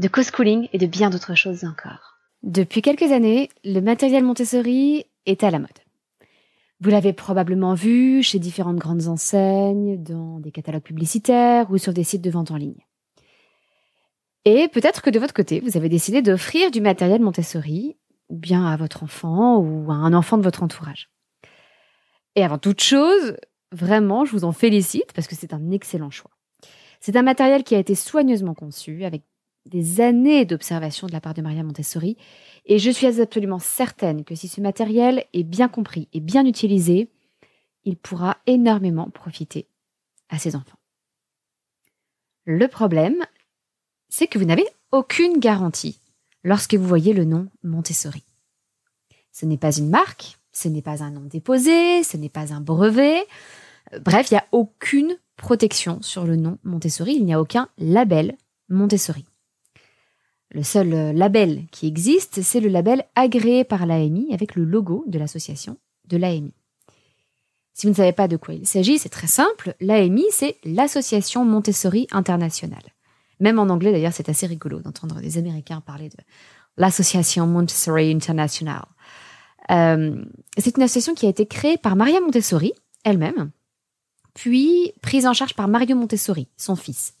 de co-schooling et de bien d'autres choses encore. Depuis quelques années, le matériel Montessori est à la mode. Vous l'avez probablement vu chez différentes grandes enseignes, dans des catalogues publicitaires ou sur des sites de vente en ligne. Et peut-être que de votre côté, vous avez décidé d'offrir du matériel Montessori, bien à votre enfant ou à un enfant de votre entourage. Et avant toute chose, vraiment, je vous en félicite parce que c'est un excellent choix. C'est un matériel qui a été soigneusement conçu avec des années d'observation de la part de Maria Montessori, et je suis absolument certaine que si ce matériel est bien compris et bien utilisé, il pourra énormément profiter à ses enfants. Le problème, c'est que vous n'avez aucune garantie lorsque vous voyez le nom Montessori. Ce n'est pas une marque, ce n'est pas un nom déposé, ce n'est pas un brevet. Bref, il n'y a aucune protection sur le nom Montessori, il n'y a aucun label Montessori. Le seul euh, label qui existe, c'est le label agréé par l'AMI avec le logo de l'association de l'AMI. Si vous ne savez pas de quoi il s'agit, c'est très simple. L'AMI, c'est l'Association Montessori Internationale. Même en anglais, d'ailleurs, c'est assez rigolo d'entendre des Américains parler de l'Association Montessori International. Euh, c'est une association qui a été créée par Maria Montessori elle-même, puis prise en charge par Mario Montessori, son fils.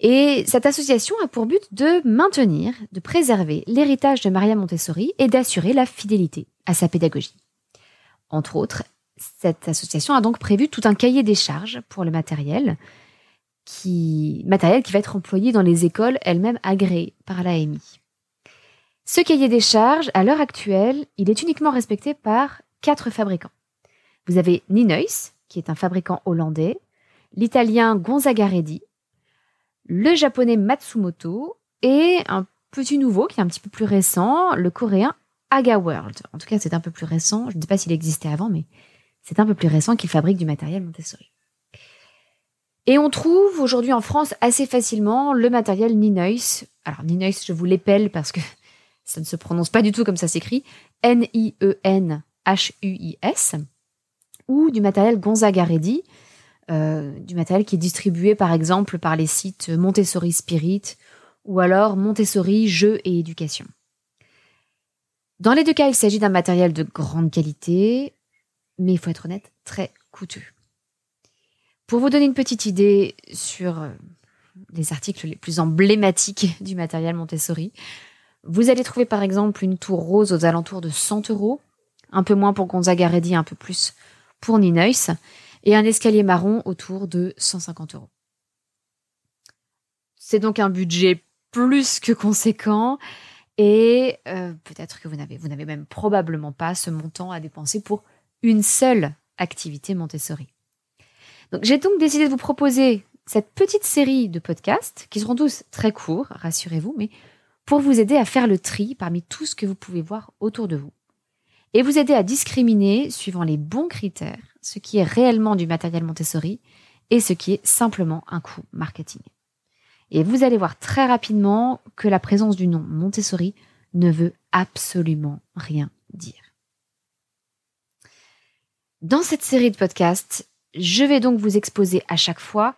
Et cette association a pour but de maintenir, de préserver l'héritage de Maria Montessori et d'assurer la fidélité à sa pédagogie. Entre autres, cette association a donc prévu tout un cahier des charges pour le matériel qui, matériel qui va être employé dans les écoles elles-mêmes agréées par l'AMI. Ce cahier des charges, à l'heure actuelle, il est uniquement respecté par quatre fabricants. Vous avez Ninois, qui est un fabricant hollandais, l'italien Gonzaga Redi, le japonais Matsumoto et un petit nouveau qui est un petit peu plus récent, le coréen Aga World. En tout cas, c'est un peu plus récent. Je ne sais pas s'il existait avant, mais c'est un peu plus récent qu'il fabrique du matériel Montessori. Et on trouve aujourd'hui en France assez facilement le matériel Ninois. Alors Ninois, je vous l'épelle parce que ça ne se prononce pas du tout comme ça s'écrit. N-I-E-N-H-U-I-S. Ou du matériel Gonzaga Ready, euh, du matériel qui est distribué par exemple par les sites Montessori Spirit ou alors Montessori Jeux et Éducation. Dans les deux cas, il s'agit d'un matériel de grande qualité, mais il faut être honnête, très coûteux. Pour vous donner une petite idée sur euh, les articles les plus emblématiques du matériel Montessori, vous allez trouver par exemple une tour rose aux alentours de 100 euros, un peu moins pour Gonzaga Ready, un peu plus pour Ninois, et un escalier marron autour de 150 euros. C'est donc un budget plus que conséquent et euh, peut-être que vous n'avez, vous n'avez même probablement pas ce montant à dépenser pour une seule activité Montessori. Donc j'ai donc décidé de vous proposer cette petite série de podcasts qui seront tous très courts, rassurez-vous, mais pour vous aider à faire le tri parmi tout ce que vous pouvez voir autour de vous et vous aider à discriminer, suivant les bons critères, ce qui est réellement du matériel Montessori et ce qui est simplement un coup marketing. Et vous allez voir très rapidement que la présence du nom Montessori ne veut absolument rien dire. Dans cette série de podcasts, je vais donc vous exposer à chaque fois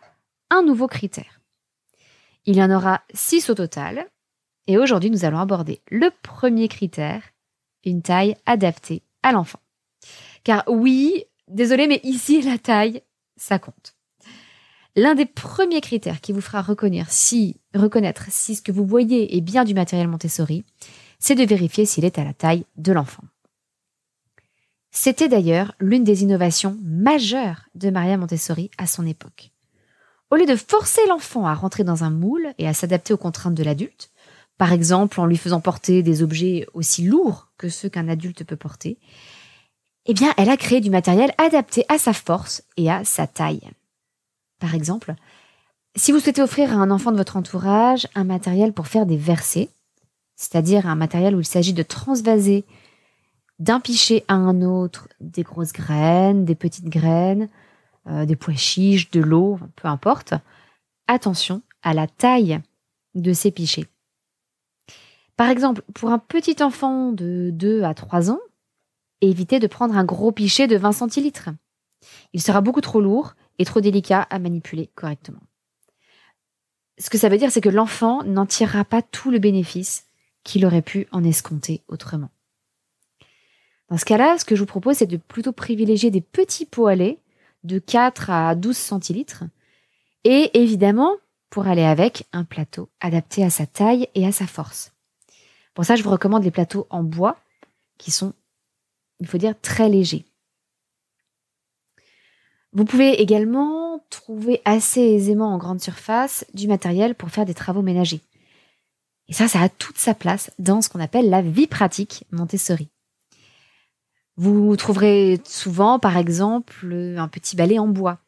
un nouveau critère. Il y en aura six au total, et aujourd'hui nous allons aborder le premier critère une taille adaptée à l'enfant. Car oui, désolé, mais ici, la taille, ça compte. L'un des premiers critères qui vous fera reconnaître si ce que vous voyez est bien du matériel Montessori, c'est de vérifier s'il est à la taille de l'enfant. C'était d'ailleurs l'une des innovations majeures de Maria Montessori à son époque. Au lieu de forcer l'enfant à rentrer dans un moule et à s'adapter aux contraintes de l'adulte, par exemple en lui faisant porter des objets aussi lourds que ceux qu'un adulte peut porter, eh bien, elle a créé du matériel adapté à sa force et à sa taille. Par exemple, si vous souhaitez offrir à un enfant de votre entourage un matériel pour faire des versets, c'est-à-dire un matériel où il s'agit de transvaser d'un pichet à un autre des grosses graines, des petites graines, euh, des pois chiches, de l'eau, peu importe. Attention à la taille de ces pichets. Par exemple, pour un petit enfant de 2 à 3 ans, évitez de prendre un gros pichet de 20 centilitres. Il sera beaucoup trop lourd et trop délicat à manipuler correctement. Ce que ça veut dire, c'est que l'enfant n'en tirera pas tout le bénéfice qu'il aurait pu en escompter autrement. Dans ce cas-là, ce que je vous propose, c'est de plutôt privilégier des petits pots à lait de 4 à 12 centilitres et évidemment, pour aller avec, un plateau adapté à sa taille et à sa force. Pour ça, je vous recommande les plateaux en bois qui sont, il faut dire, très légers. Vous pouvez également trouver assez aisément en grande surface du matériel pour faire des travaux ménagers. Et ça, ça a toute sa place dans ce qu'on appelle la vie pratique Montessori. Vous trouverez souvent, par exemple, un petit balai en bois.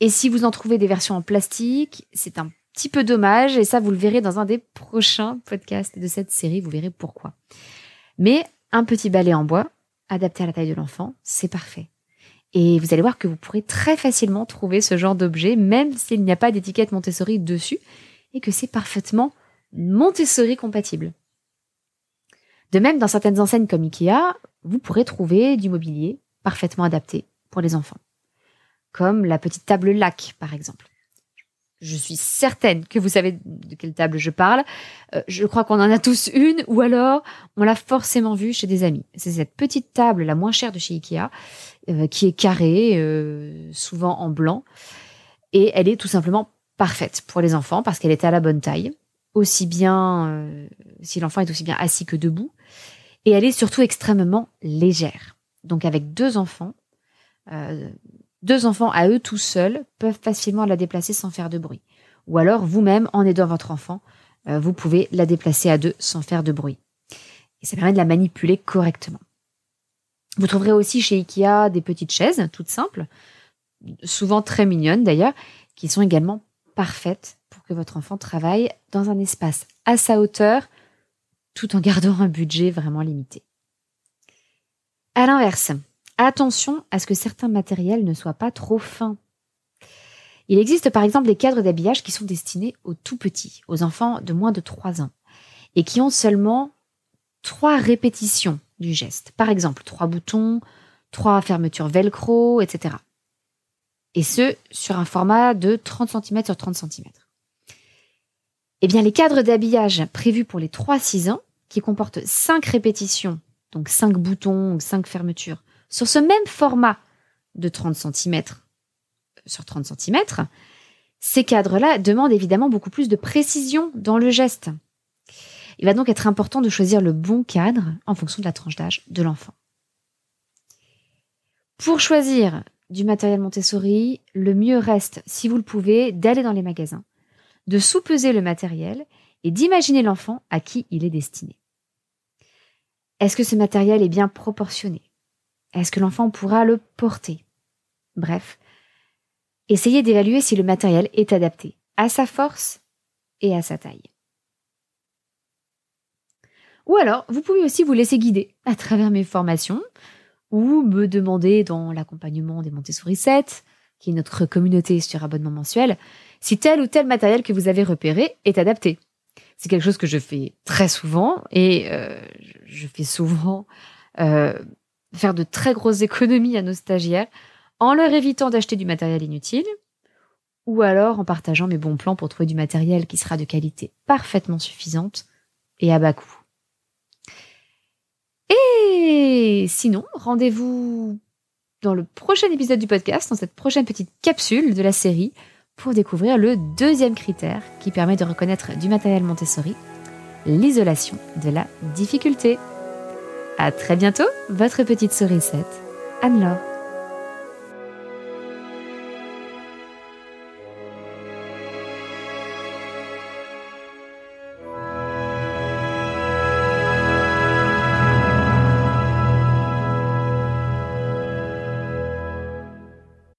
Et si vous en trouvez des versions en plastique, c'est un petit peu dommage, et ça, vous le verrez dans un des prochains podcasts de cette série, vous verrez pourquoi. Mais un petit balai en bois, adapté à la taille de l'enfant, c'est parfait. Et vous allez voir que vous pourrez très facilement trouver ce genre d'objet, même s'il n'y a pas d'étiquette Montessori dessus, et que c'est parfaitement Montessori compatible. De même, dans certaines enseignes comme Ikea, vous pourrez trouver du mobilier parfaitement adapté pour les enfants. Comme la petite table lac, par exemple. Je suis certaine que vous savez de quelle table je parle. Euh, je crois qu'on en a tous une, ou alors on l'a forcément vue chez des amis. C'est cette petite table la moins chère de chez Ikea, euh, qui est carrée, euh, souvent en blanc, et elle est tout simplement parfaite pour les enfants parce qu'elle est à la bonne taille, aussi bien si l'enfant est aussi bien assis que debout, et elle est surtout extrêmement légère. Donc avec deux enfants, deux enfants à eux tout seuls peuvent facilement la déplacer sans faire de bruit. Ou alors vous-même, en aidant votre enfant, euh, vous pouvez la déplacer à deux sans faire de bruit. Et ça permet de la manipuler correctement. Vous trouverez aussi chez Ikea des petites chaises, toutes simples, souvent très mignonnes d'ailleurs, qui sont également parfaites pour que votre enfant travaille dans un espace à sa hauteur, tout en gardant un budget vraiment limité. À l'inverse, Attention à ce que certains matériels ne soient pas trop fins. Il existe par exemple des cadres d'habillage qui sont destinés aux tout petits, aux enfants de moins de 3 ans, et qui ont seulement trois répétitions du geste. Par exemple, trois boutons, trois fermetures velcro, etc. Et ce, sur un format de 30 cm sur 30 cm. Eh bien, les cadres d'habillage prévus pour les 3-6 ans, qui comportent 5 répétitions, donc 5 boutons ou 5 fermetures, sur ce même format de 30 cm sur 30 cm, ces cadres-là demandent évidemment beaucoup plus de précision dans le geste. Il va donc être important de choisir le bon cadre en fonction de la tranche d'âge de l'enfant. Pour choisir du matériel Montessori, le mieux reste, si vous le pouvez, d'aller dans les magasins, de sous-peser le matériel et d'imaginer l'enfant à qui il est destiné. Est-ce que ce matériel est bien proportionné? Est-ce que l'enfant pourra le porter? Bref, essayez d'évaluer si le matériel est adapté à sa force et à sa taille. Ou alors, vous pouvez aussi vous laisser guider à travers mes formations ou me demander dans l'accompagnement des Montessori 7, qui est notre communauté sur abonnement mensuel, si tel ou tel matériel que vous avez repéré est adapté. C'est quelque chose que je fais très souvent et euh, je fais souvent euh, faire de très grosses économies à nos stagiaires en leur évitant d'acheter du matériel inutile ou alors en partageant mes bons plans pour trouver du matériel qui sera de qualité parfaitement suffisante et à bas coût. Et sinon, rendez-vous dans le prochain épisode du podcast, dans cette prochaine petite capsule de la série, pour découvrir le deuxième critère qui permet de reconnaître du matériel Montessori, l'isolation de la difficulté. À très bientôt, votre petite sourisette, Anne-Laure.